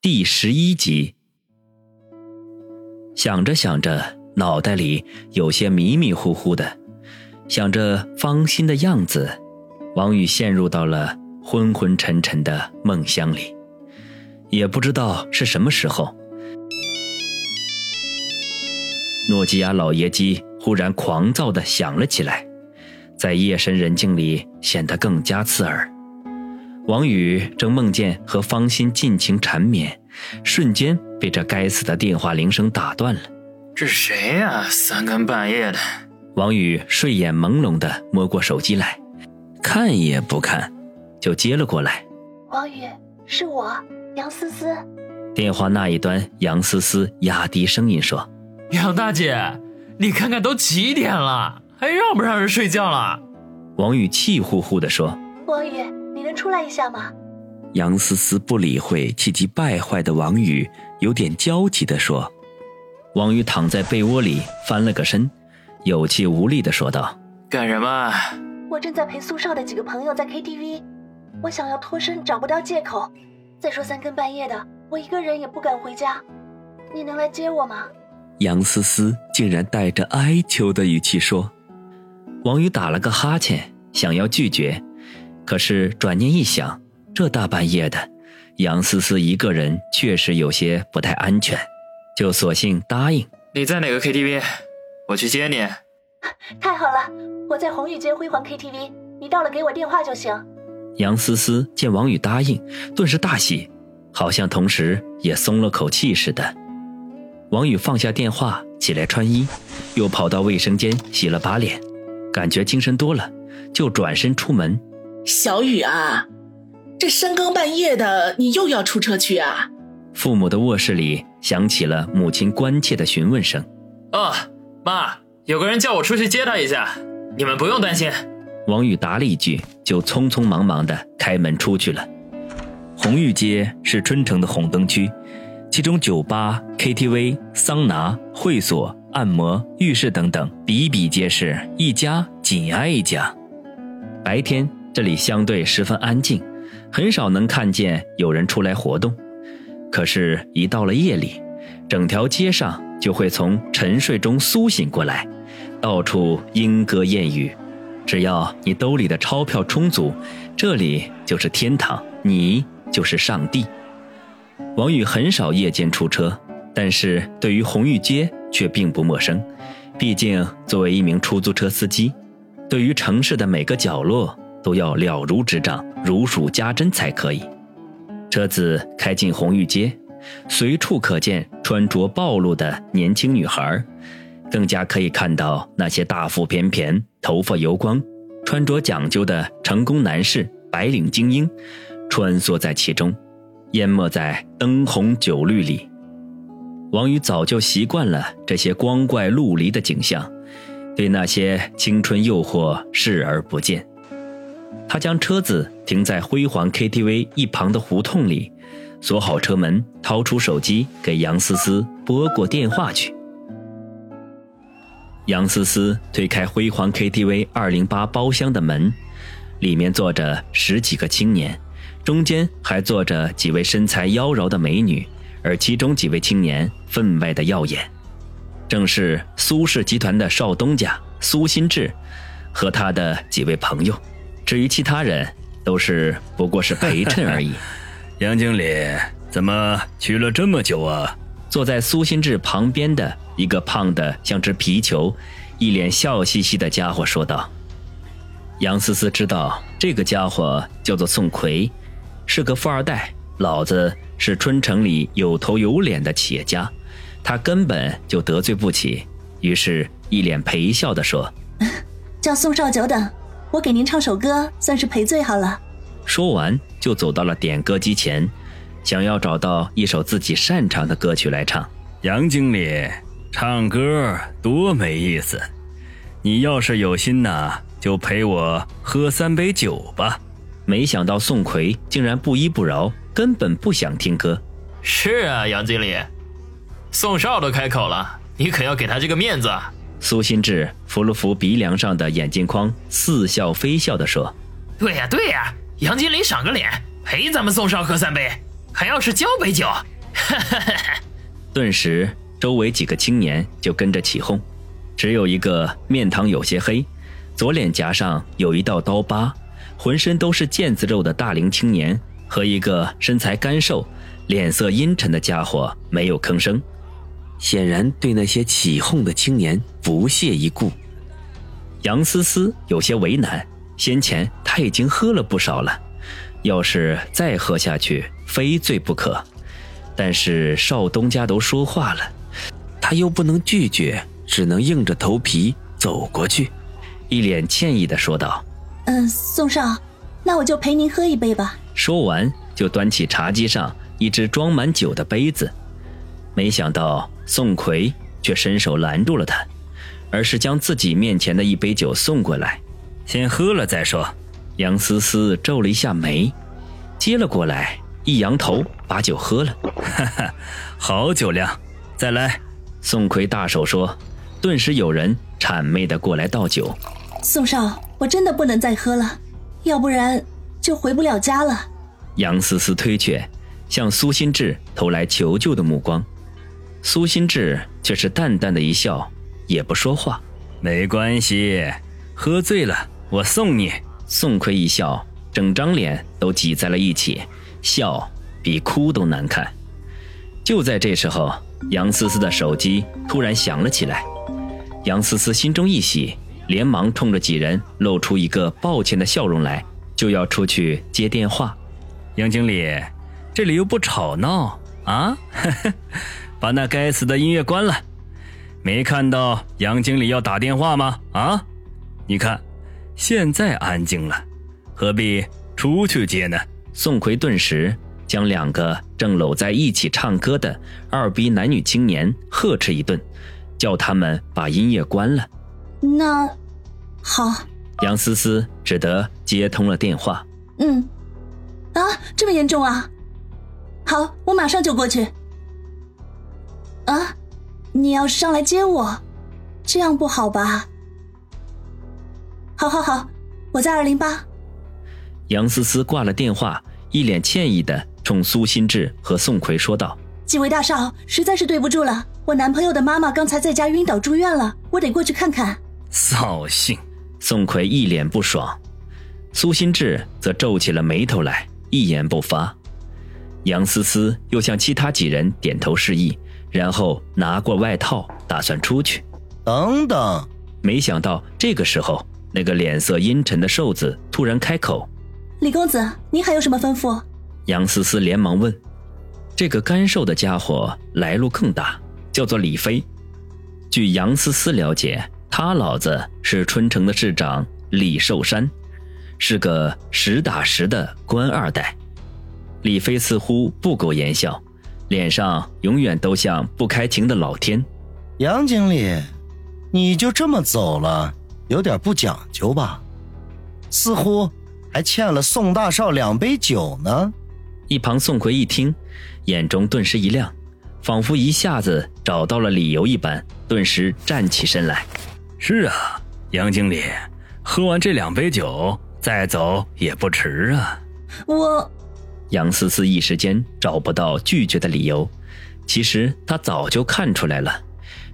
第十一集。想着想着，脑袋里有些迷迷糊糊的，想着芳心的样子，王宇陷入到了昏昏沉沉的梦乡里。也不知道是什么时候，诺基亚老爷机忽然狂躁的响了起来，在夜深人静里显得更加刺耳。王宇正梦见和方心尽情缠绵，瞬间被这该死的电话铃声打断了。这是谁呀？三更半夜的。王宇睡眼朦胧的摸过手机来，看也不看，就接了过来。王宇，是我，杨思思。电话那一端，杨思思压低声音说：“杨大姐，你看看都几点了，还让不让人睡觉了？”王宇气呼呼的说：“王宇。”你能出来一下吗？杨思思不理会气急败坏的王宇，有点焦急地说。王宇躺在被窝里翻了个身，有气无力地说道：“干什么？我正在陪苏少的几个朋友在 KTV，我想要脱身，找不到借口。再说三更半夜的，我一个人也不敢回家。你能来接我吗？”杨思思竟然带着哀求的语气说。王宇打了个哈欠，想要拒绝。可是转念一想，这大半夜的，杨思思一个人确实有些不太安全，就索性答应。你在哪个 KTV？我去接你。太好了，我在红玉街辉煌 KTV，你到了给我电话就行。杨思思见王宇答应，顿时大喜，好像同时也松了口气似的。王宇放下电话，起来穿衣，又跑到卫生间洗了把脸，感觉精神多了，就转身出门。小雨啊，这深更半夜的，你又要出车去啊？父母的卧室里响起了母亲关切的询问声。哦，妈，有个人叫我出去接他一下，你们不用担心。王宇答了一句，就匆匆忙忙的开门出去了。红玉街是春城的红灯区，其中酒吧、KTV、桑拿、会所、按摩、浴室等等比比皆是，一家紧挨一家。白天。这里相对十分安静，很少能看见有人出来活动。可是，一到了夜里，整条街上就会从沉睡中苏醒过来，到处莺歌燕语。只要你兜里的钞票充足，这里就是天堂，你就是上帝。王宇很少夜间出车，但是对于红玉街却并不陌生。毕竟，作为一名出租车司机，对于城市的每个角落。都要了如指掌、如数家珍才可以。车子开进红玉街，随处可见穿着暴露的年轻女孩，更加可以看到那些大腹便便、头发油光、穿着讲究的成功男士、白领精英，穿梭在其中，淹没在灯红酒绿里。王宇早就习惯了这些光怪陆离的景象，对那些青春诱惑视而不见。他将车子停在辉煌 KTV 一旁的胡同里，锁好车门，掏出手机给杨思思拨过电话去。杨思思推开辉煌 KTV 二零八包厢的门，里面坐着十几个青年，中间还坐着几位身材妖娆的美女，而其中几位青年分外的耀眼，正是苏氏集团的少东家苏新志和他的几位朋友。至于其他人，都是不过是陪衬而已。杨经理怎么去了这么久啊？坐在苏新志旁边的一个胖的像只皮球、一脸笑嘻嘻的家伙说道。杨思思知道这个家伙叫做宋奎，是个富二代，老子是春城里有头有脸的企业家，他根本就得罪不起，于是一脸陪笑的说：“ 叫宋少久等。”我给您唱首歌，算是赔罪好了。说完，就走到了点歌机前，想要找到一首自己擅长的歌曲来唱。杨经理，唱歌多没意思！你要是有心呐，就陪我喝三杯酒吧。没想到宋奎竟然不依不饶，根本不想听歌。是啊，杨经理，宋少都开口了，你可要给他这个面子。苏心志扶了扶鼻梁上的眼镜框，似笑非笑地说：“对呀，对呀，杨经理赏个脸，陪咱们宋少喝三杯，还要是交杯酒？顿时，周围几个青年就跟着起哄。只有一个面庞有些黑，左脸颊上有一道刀疤，浑身都是腱子肉的大龄青年，和一个身材干瘦、脸色阴沉的家伙没有吭声，显然对那些起哄的青年不屑一顾。杨思思有些为难，先前他已经喝了不少了，要是再喝下去，非醉不可。但是少东家都说话了，他又不能拒绝。只能硬着头皮走过去，一脸歉意的说道：“嗯，宋少，那我就陪您喝一杯吧。”说完，就端起茶几上一只装满酒的杯子。没想到宋奎却伸手拦住了他，而是将自己面前的一杯酒送过来，先喝了再说。杨思思皱了一下眉，接了过来，一扬头把酒喝了。哈哈，好酒量，再来。宋奎大手说。顿时有人谄媚的过来倒酒。宋少，我真的不能再喝了，要不然就回不了家了。杨思思推却，向苏心志投来求救的目光。苏心志却是淡淡的一笑，也不说话。没关系，喝醉了我送你。宋奎一笑，整张脸都挤在了一起，笑比哭都难看。就在这时候，杨思思的手机突然响了起来。杨思思心中一喜，连忙冲着几人露出一个抱歉的笑容来，就要出去接电话。杨经理，这里又不吵闹啊！把那该死的音乐关了。没看到杨经理要打电话吗？啊！你看，现在安静了，何必出去接呢？宋奎顿时将两个正搂在一起唱歌的二逼男女青年呵斥一顿。叫他们把音乐关了。那，好。杨思思只得接通了电话。嗯，啊，这么严重啊？好，我马上就过去。啊，你要上来接我，这样不好吧？好好好，我在二零八。杨思思挂了电话，一脸歉意的冲苏新志和宋奎说道。几位大少，实在是对不住了。我男朋友的妈妈刚才在家晕倒住院了，我得过去看看。扫兴！宋奎一脸不爽，苏新志则皱起了眉头来，一言不发。杨思思又向其他几人点头示意，然后拿过外套，打算出去。等等！没想到这个时候，那个脸色阴沉的瘦子突然开口：“李公子，您还有什么吩咐？”杨思思连忙问。这个干瘦的家伙来路更大，叫做李飞。据杨思思了解，他老子是春城的市长李寿山，是个实打实的官二代。李飞似乎不苟言笑，脸上永远都像不开情的老天。杨经理，你就这么走了，有点不讲究吧？似乎还欠了宋大少两杯酒呢。一旁宋奎一听。眼中顿时一亮，仿佛一下子找到了理由一般，顿时站起身来。是啊，杨经理，喝完这两杯酒再走也不迟啊。我，杨思思一时间找不到拒绝的理由。其实他早就看出来了，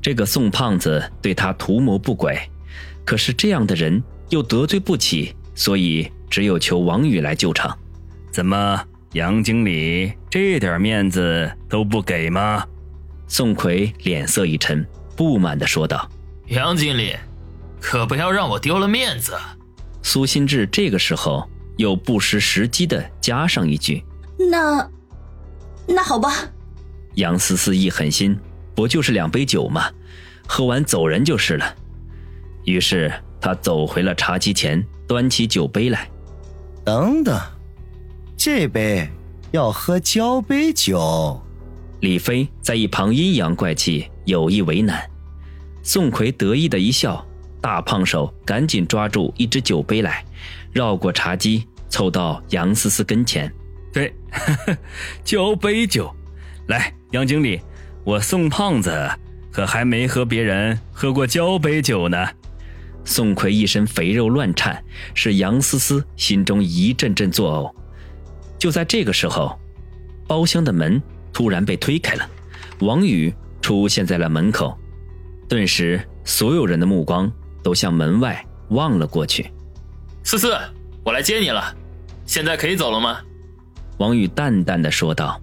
这个宋胖子对他图谋不轨，可是这样的人又得罪不起，所以只有求王宇来救场。怎么？杨经理这点面子都不给吗？宋奎脸色一沉，不满地说道：“杨经理，可不要让我丢了面子。”苏新志这个时候又不失时机的加上一句：“那，那好吧。”杨思思一狠心，不就是两杯酒吗？喝完走人就是了。于是他走回了茶几前，端起酒杯来：“等等。”这杯要喝交杯酒，李飞在一旁阴阳怪气，有意为难。宋奎得意的一笑，大胖手赶紧抓住一只酒杯来，绕过茶几，凑到杨思思跟前。对，交杯酒，来，杨经理，我宋胖子可还没和别人喝过交杯酒呢。宋奎一身肥肉乱颤，使杨思思心中一阵阵作呕。就在这个时候，包厢的门突然被推开了，王宇出现在了门口，顿时所有人的目光都向门外望了过去。思思，我来接你了，现在可以走了吗？王宇淡淡的说道。